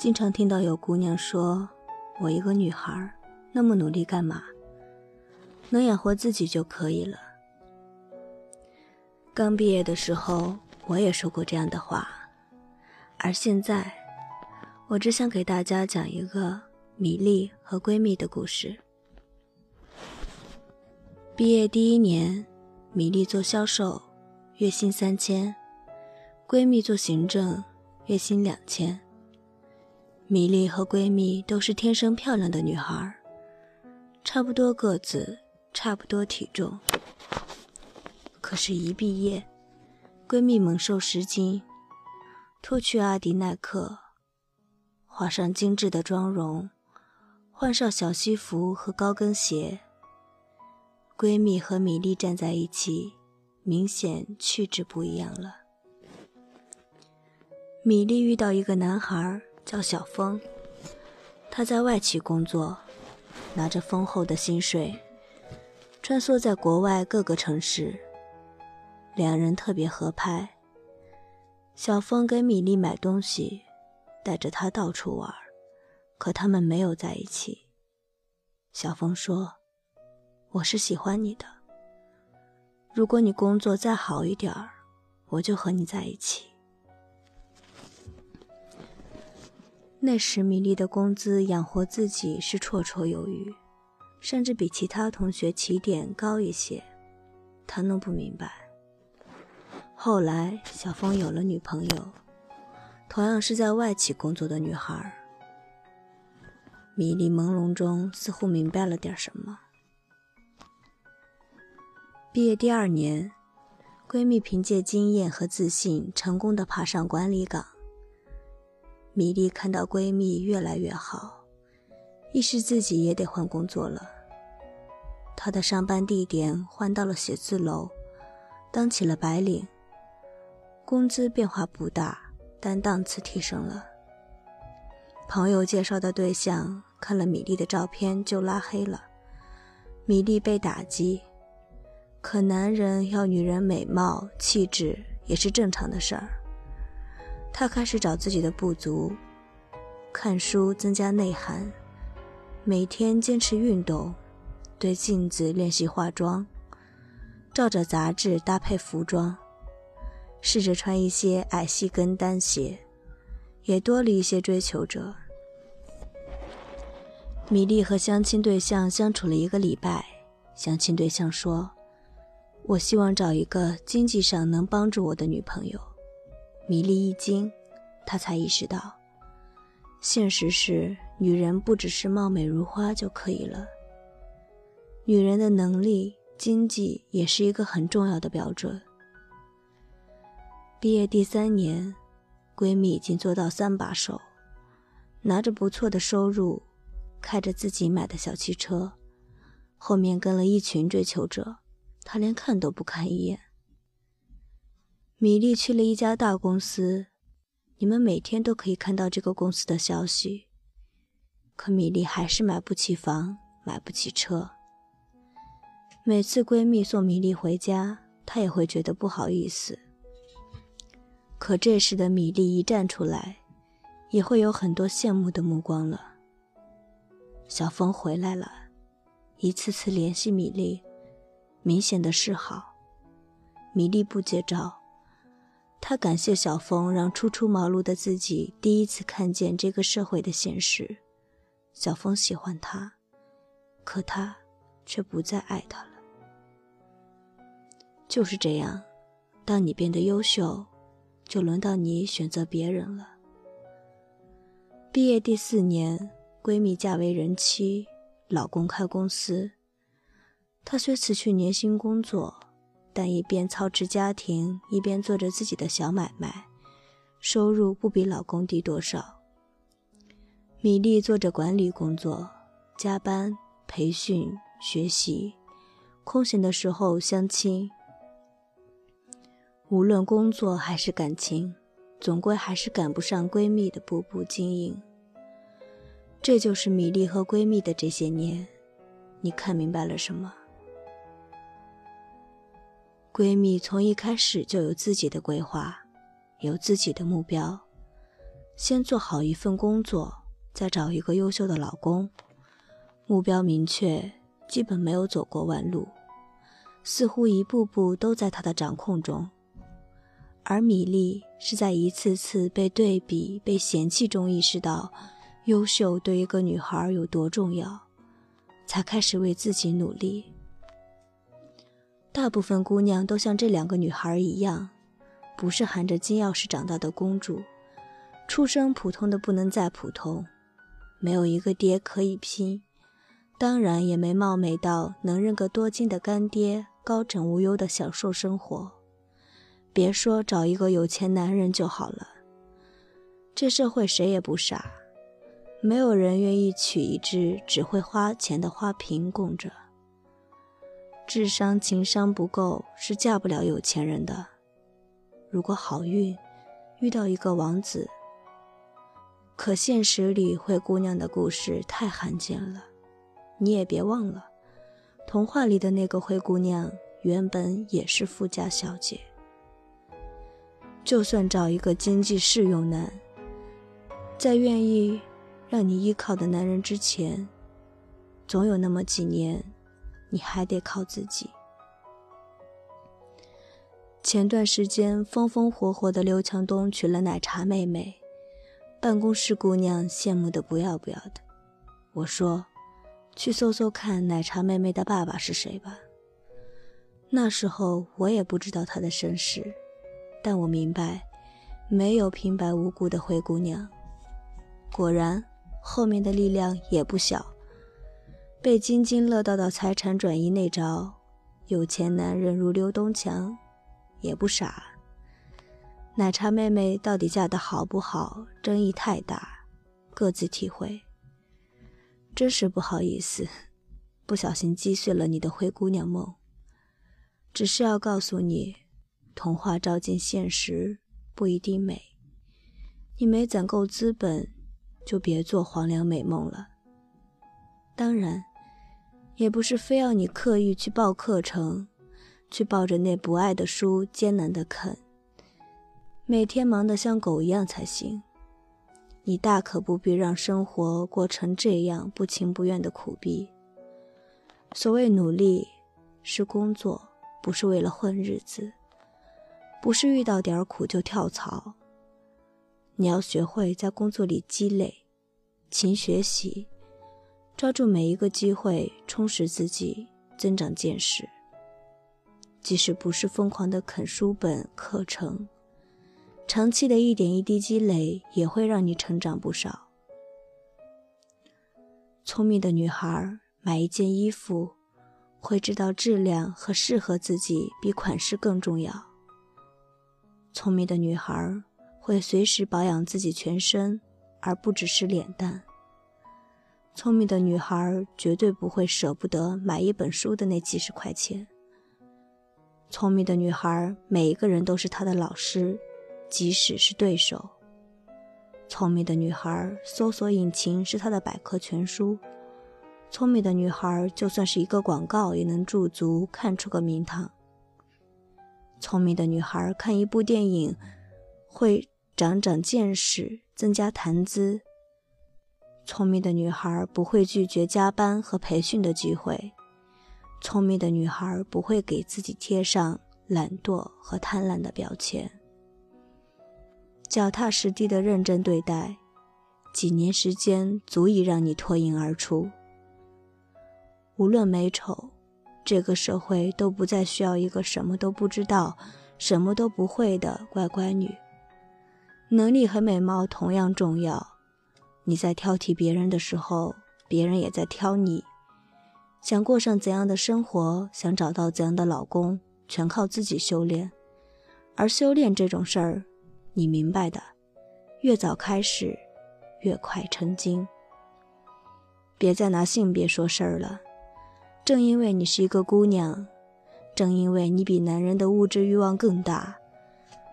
经常听到有姑娘说：“我一个女孩，那么努力干嘛？能养活自己就可以了。”刚毕业的时候，我也说过这样的话。而现在，我只想给大家讲一个米粒和闺蜜的故事。毕业第一年，米粒做销售，月薪三千；闺蜜做行政，月薪两千。米粒和闺蜜都是天生漂亮的女孩，差不多个子，差不多体重。可是，一毕业，闺蜜猛瘦十斤。脱去阿迪耐克，画上精致的妆容，换上小西服和高跟鞋。闺蜜和米粒站在一起，明显气质不一样了。米粒遇到一个男孩，叫小峰，他在外企工作，拿着丰厚的薪水，穿梭在国外各个城市，两人特别合拍。小峰给米粒买东西，带着她到处玩，可他们没有在一起。小峰说：“我是喜欢你的，如果你工作再好一点儿，我就和你在一起。”那时米粒的工资养活自己是绰绰有余，甚至比其他同学起点高一些。他弄不明白。后来，小峰有了女朋友，同样是在外企工作的女孩。米粒朦胧中似乎明白了点什么。毕业第二年，闺蜜凭借经验和自信，成功的爬上管理岗。米粒看到闺蜜越来越好，意识自己也得换工作了。她的上班地点换到了写字楼，当起了白领。工资变化不大，但档次提升了。朋友介绍的对象看了米粒的照片就拉黑了，米粒被打击。可男人要女人美貌气质也是正常的事儿。他开始找自己的不足，看书增加内涵，每天坚持运动，对镜子练习化妆，照着杂志搭配服装。试着穿一些矮细跟单鞋，也多了一些追求者。米粒和相亲对象相处了一个礼拜，相亲对象说：“我希望找一个经济上能帮助我的女朋友。”米粒一惊，她才意识到，现实是女人不只是貌美如花就可以了，女人的能力、经济也是一个很重要的标准。毕业第三年，闺蜜已经做到三把手，拿着不错的收入，开着自己买的小汽车，后面跟了一群追求者，她连看都不看一眼。米粒去了一家大公司，你们每天都可以看到这个公司的消息，可米粒还是买不起房，买不起车。每次闺蜜送米粒回家，她也会觉得不好意思。可这时的米粒一站出来，也会有很多羡慕的目光了。小峰回来了，一次次联系米粒，明显的示好。米粒不接招，他感谢小峰让初出茅庐的自己第一次看见这个社会的现实。小峰喜欢他，可他却不再爱他了。就是这样，当你变得优秀。就轮到你选择别人了。毕业第四年，闺蜜嫁为人妻，老公开公司。她虽辞去年薪工作，但一边操持家庭，一边做着自己的小买卖，收入不比老公低多少。米粒做着管理工作，加班、培训、学习，空闲的时候相亲。无论工作还是感情，总归还是赶不上闺蜜的步步经营。这就是米粒和闺蜜的这些年，你看明白了什么？闺蜜从一开始就有自己的规划，有自己的目标，先做好一份工作，再找一个优秀的老公，目标明确，基本没有走过弯路，似乎一步步都在他的掌控中。而米粒是在一次次被对比、被嫌弃中意识到，优秀对一个女孩有多重要，才开始为自己努力。大部分姑娘都像这两个女孩一样，不是含着金钥匙长大的公主。出生普通的不能再普通，没有一个爹可以拼，当然也没貌美到能认个多金的干爹，高枕无忧的享受生活。别说找一个有钱男人就好了，这社会谁也不傻，没有人愿意娶一只只会花钱的花瓶供着。智商情商不够是嫁不了有钱人的。如果好运遇到一个王子。可现实里灰姑娘的故事太罕见了，你也别忘了，童话里的那个灰姑娘原本也是富家小姐。就算找一个经济适用男，在愿意让你依靠的男人之前，总有那么几年，你还得靠自己。前段时间风风火火的刘强东娶了奶茶妹妹。办公室姑娘羡慕的不要不要的。我说：“去搜搜看奶茶妹妹的爸爸是谁吧。”那时候我也不知道他的身世，但我明白，没有平白无故的灰姑娘。果然，后面的力量也不小。被津津乐道的财产转移那招，有钱男人如刘东强，也不傻。奶茶妹妹到底嫁得好不好？争议太大，各自体会。真是不好意思，不小心击碎了你的灰姑娘梦。只是要告诉你，童话照进现实不一定美。你没攒够资本，就别做黄粱美梦了。当然，也不是非要你刻意去报课程，去抱着那不爱的书艰难的啃。每天忙得像狗一样才行，你大可不必让生活过成这样不情不愿的苦逼。所谓努力，是工作，不是为了混日子，不是遇到点苦就跳槽。你要学会在工作里积累，勤学习，抓住每一个机会充实自己，增长见识。即使不是疯狂的啃书本课程。长期的一点一滴积累也会让你成长不少。聪明的女孩买一件衣服，会知道质量和适合自己比款式更重要。聪明的女孩会随时保养自己全身，而不只是脸蛋。聪明的女孩绝对不会舍不得买一本书的那几十块钱。聪明的女孩，每一个人都是她的老师。即使是对手，聪明的女孩搜索引擎是她的百科全书。聪明的女孩就算是一个广告，也能驻足看出个名堂。聪明的女孩看一部电影会长长见识，增加谈资。聪明的女孩不会拒绝加班和培训的机会。聪明的女孩不会给自己贴上懒惰和贪婪的标签。脚踏实地的认真对待，几年时间足以让你脱颖而出。无论美丑，这个社会都不再需要一个什么都不知道、什么都不会的乖乖女。能力和美貌同样重要。你在挑剔别人的时候，别人也在挑你。想过上怎样的生活，想找到怎样的老公，全靠自己修炼。而修炼这种事儿，你明白的，越早开始，越快成精。别再拿性别说事儿了。正因为你是一个姑娘，正因为你比男人的物质欲望更大，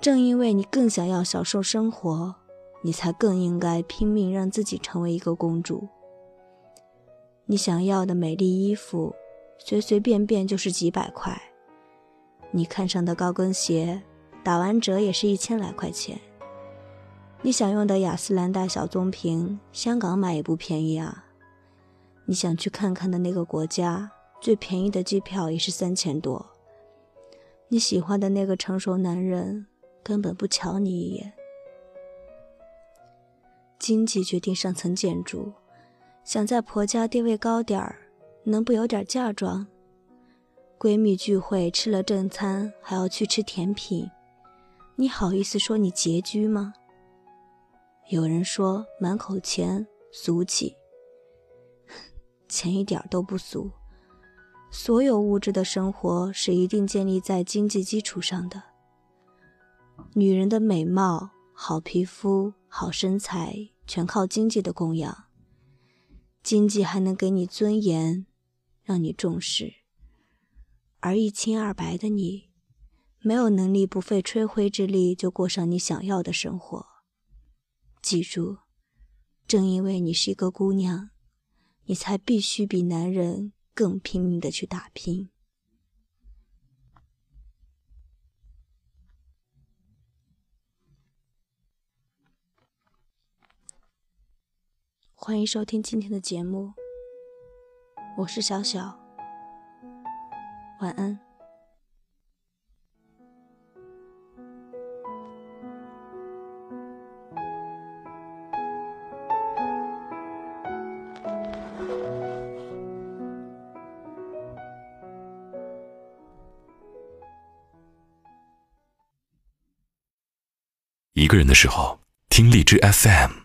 正因为你更想要享受生活，你才更应该拼命让自己成为一个公主。你想要的美丽衣服，随随便便就是几百块；你看上的高跟鞋。打完折也是一千来块钱。你想用的雅诗兰黛小棕瓶，香港买也不便宜啊。你想去看看的那个国家，最便宜的机票也是三千多。你喜欢的那个成熟男人，根本不瞧你一眼。经济决定上层建筑，想在婆家地位高点儿，能不有点嫁妆？闺蜜聚会吃了正餐，还要去吃甜品，你好意思说你拮据吗？有人说满口钱俗气，钱一点都不俗。所有物质的生活是一定建立在经济基础上的。女人的美貌、好皮肤。好身材全靠经济的供养，经济还能给你尊严，让你重视。而一清二白的你，没有能力不费吹灰之力就过上你想要的生活。记住，正因为你是一个姑娘，你才必须比男人更拼命的去打拼。欢迎收听今天的节目，我是小小，晚安。一个人的时候，听荔枝 FM。